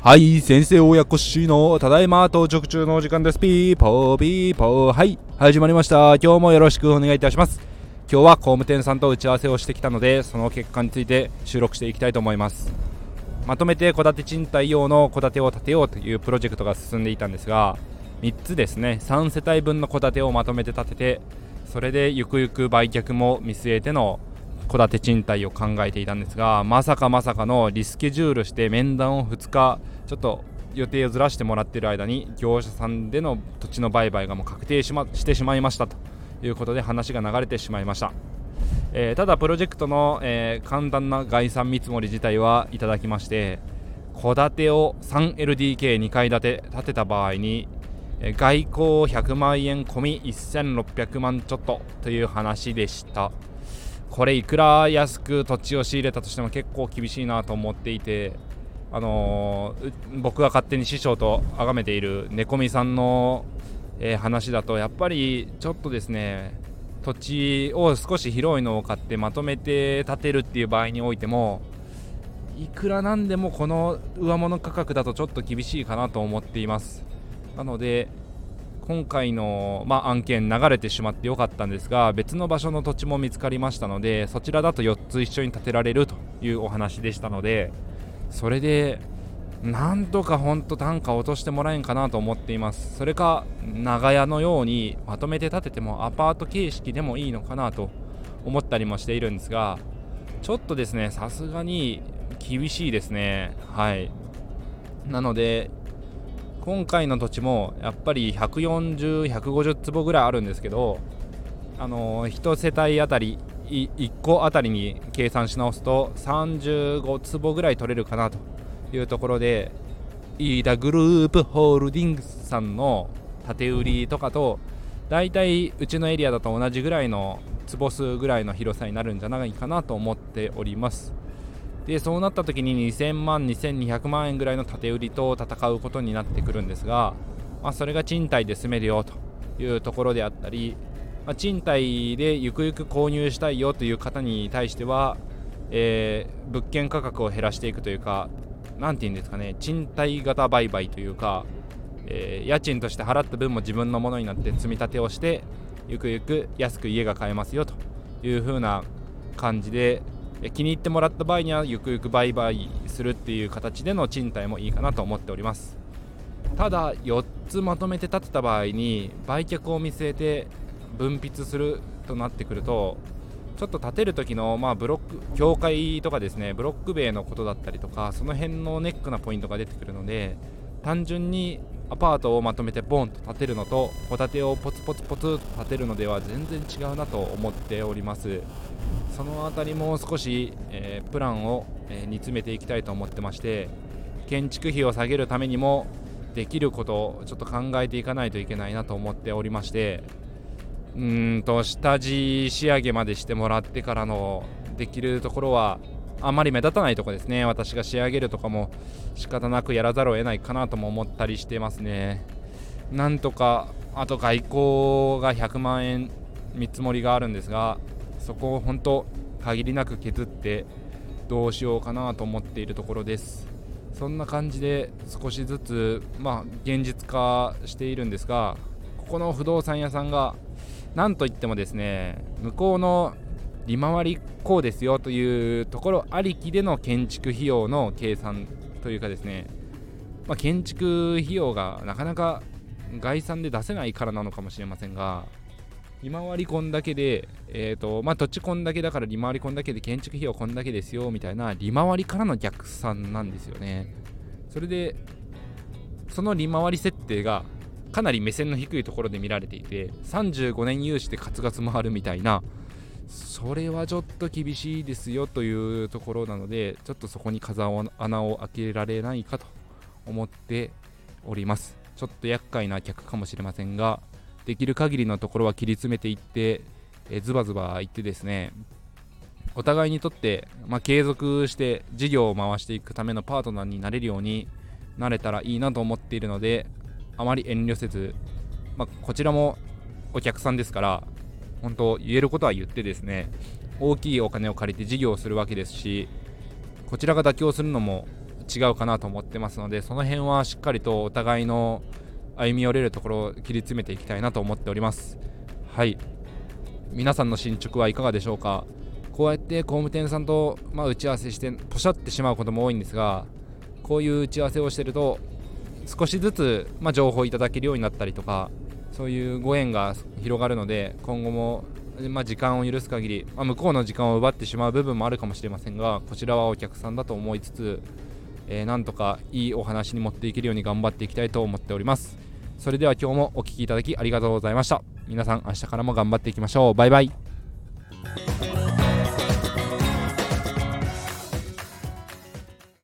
はい先生親子しのただいま到着中のお時間です。ピーポーピーポー。はい始まりました。今日もよろしくお願いいたします。今日は工務店さんと打ち合わせをしてきたのでその結果について収録していきたいと思います。まとめて戸建て賃貸用の戸建てを建てようというプロジェクトが進んでいたんですが3つですね。3世帯分の戸建てをまとめて建ててそれでゆくゆく売却も見据えての戸建て賃貸を考えていたんですがまさかまさかのリスケジュールして面談を2日ちょっと予定をずらしてもらっている間に業者さんでの土地の売買がもう確定し,、ま、してしまいましたということで話が流れてしまいました、えー、ただプロジェクトの、えー、簡単な概算見積もり自体はいただきまして戸建てを 3LDK2 階建て建てた場合に外交100万円込み1600万ちょっとという話でした。これいくら安く土地を仕入れたとしても結構厳しいなと思っていて、あのー、僕が勝手に師匠と崇めている猫みさんの、えー、話だとやっぱりちょっとですね土地を少し広いのを買ってまとめて建てるっていう場合においてもいくらなんでもこの上物価格だとちょっと厳しいかなと思っています。なので今回の、まあ、案件流れてしまってよかったんですが別の場所の土地も見つかりましたのでそちらだと4つ一緒に建てられるというお話でしたのでそれでなんとか本当単価落としてもらえんかなと思っています。それか長屋のようにまとめて建ててもアパート形式でもいいのかなと思ったりもしているんですがちょっとですねさすがに厳しいですね。はい。なので今回の土地もやっぱり140、150坪ぐらいあるんですけど、あの、1世帯あたり1個あたりに計算し直すと35坪ぐらい取れるかなというところで飯田グループホールディングスさんの建て売りとかと大体うちのエリアだと同じぐらいの坪数ぐらいの広さになるんじゃないかなと思っております。でそうなった時に2000万2200万円ぐらいの建売りと戦うことになってくるんですが、まあ、それが賃貸で住めるよというところであったり、まあ、賃貸でゆくゆく購入したいよという方に対しては、えー、物件価格を減らしていくというか何て言うんですかね賃貸型売買というか、えー、家賃として払った分も自分のものになって積み立てをしてゆくゆく安く家が買えますよという風な感じで気に入ってもらった場合にはゆくゆく売買するっていう形での賃貸もいいかなと思っております。ただ4つまとめて建てた場合に売却を見据えて分泌するとなってくるとちょっと建てる時の、まあ、ブロック境界とかですねブロック塀のことだったりとかその辺のネックなポイントが出てくるので単純にアパートをまとめてボンと建てるのと戸建てをポツポツポツと建てるのでは全然違うなと思っております。その辺りも少し、えー、プランを、えー、煮詰めていきたいと思ってまして建築費を下げるためにもできることをちょっと考えていかないといけないなと思っておりましてうんと下地仕上げまでしてもらってからのできるところはあまり目立たないとこですね。私が仕上げるとかも仕方なくやらざるを得ないかなとも思ったりしてますね。なんとかあと外交が100万円見積もりがあるんですがそこを本当限りなく削ってどうしようかなと思っているところです。そんな感じで少しずつまあ現実化しているんですがここの不動産屋さんがなんといってもですね向こうの利回りこうですよというところありきでの建築費用の計算というかですね、まあ、建築費用がなかなか概算で出せないからなのかもしれませんが利回りこんだけで、えーとまあ、土地こんだけだから利回りこんだけで建築費用こんだけですよみたいな利回りからの逆算なんですよね。それでその利回り設定がかなり目線の低いところで見られていて35年融資でカツカツ回るみたいなそれはちょっと厳しいですよというところなのでちょっとそこに風穴を開けられないかと思っております。ちょっと厄介な客かもしれませんができる限りのところは切り詰めていってえズバズバいってですねお互いにとって、まあ、継続して事業を回していくためのパートナーになれるようになれたらいいなと思っているのであまり遠慮せず、まあ、こちらもお客さんですから本当言えることは言ってですね大きいお金を借りて事業をするわけですしこちらが妥協するのも違うかなと思ってますのでその辺はしっかりとお互いの歩み寄れるところを切り詰めていきたいなと思っております。はい。皆さんの進捗はいかがでしょうか？こうやって工務店さんと、まあ、打ち合わせしてポシャってしまうことも多いんですがこういう打ち合わせをしてると少しずつ、まあ、情報をいただけるようになったりとかそういうご縁が広がるので今後も、まあ、時間を許す限り、まあ、向こうの時間を奪ってしまう部分もあるかもしれませんがこちらはお客さんだと思いつつ、えー、なんとかいいお話に持っていけるように頑張っていきたいと思っております。それでは今日もお聴きいただきありがとうございました。皆さん明日からも頑張っていきましょう。バイバイ。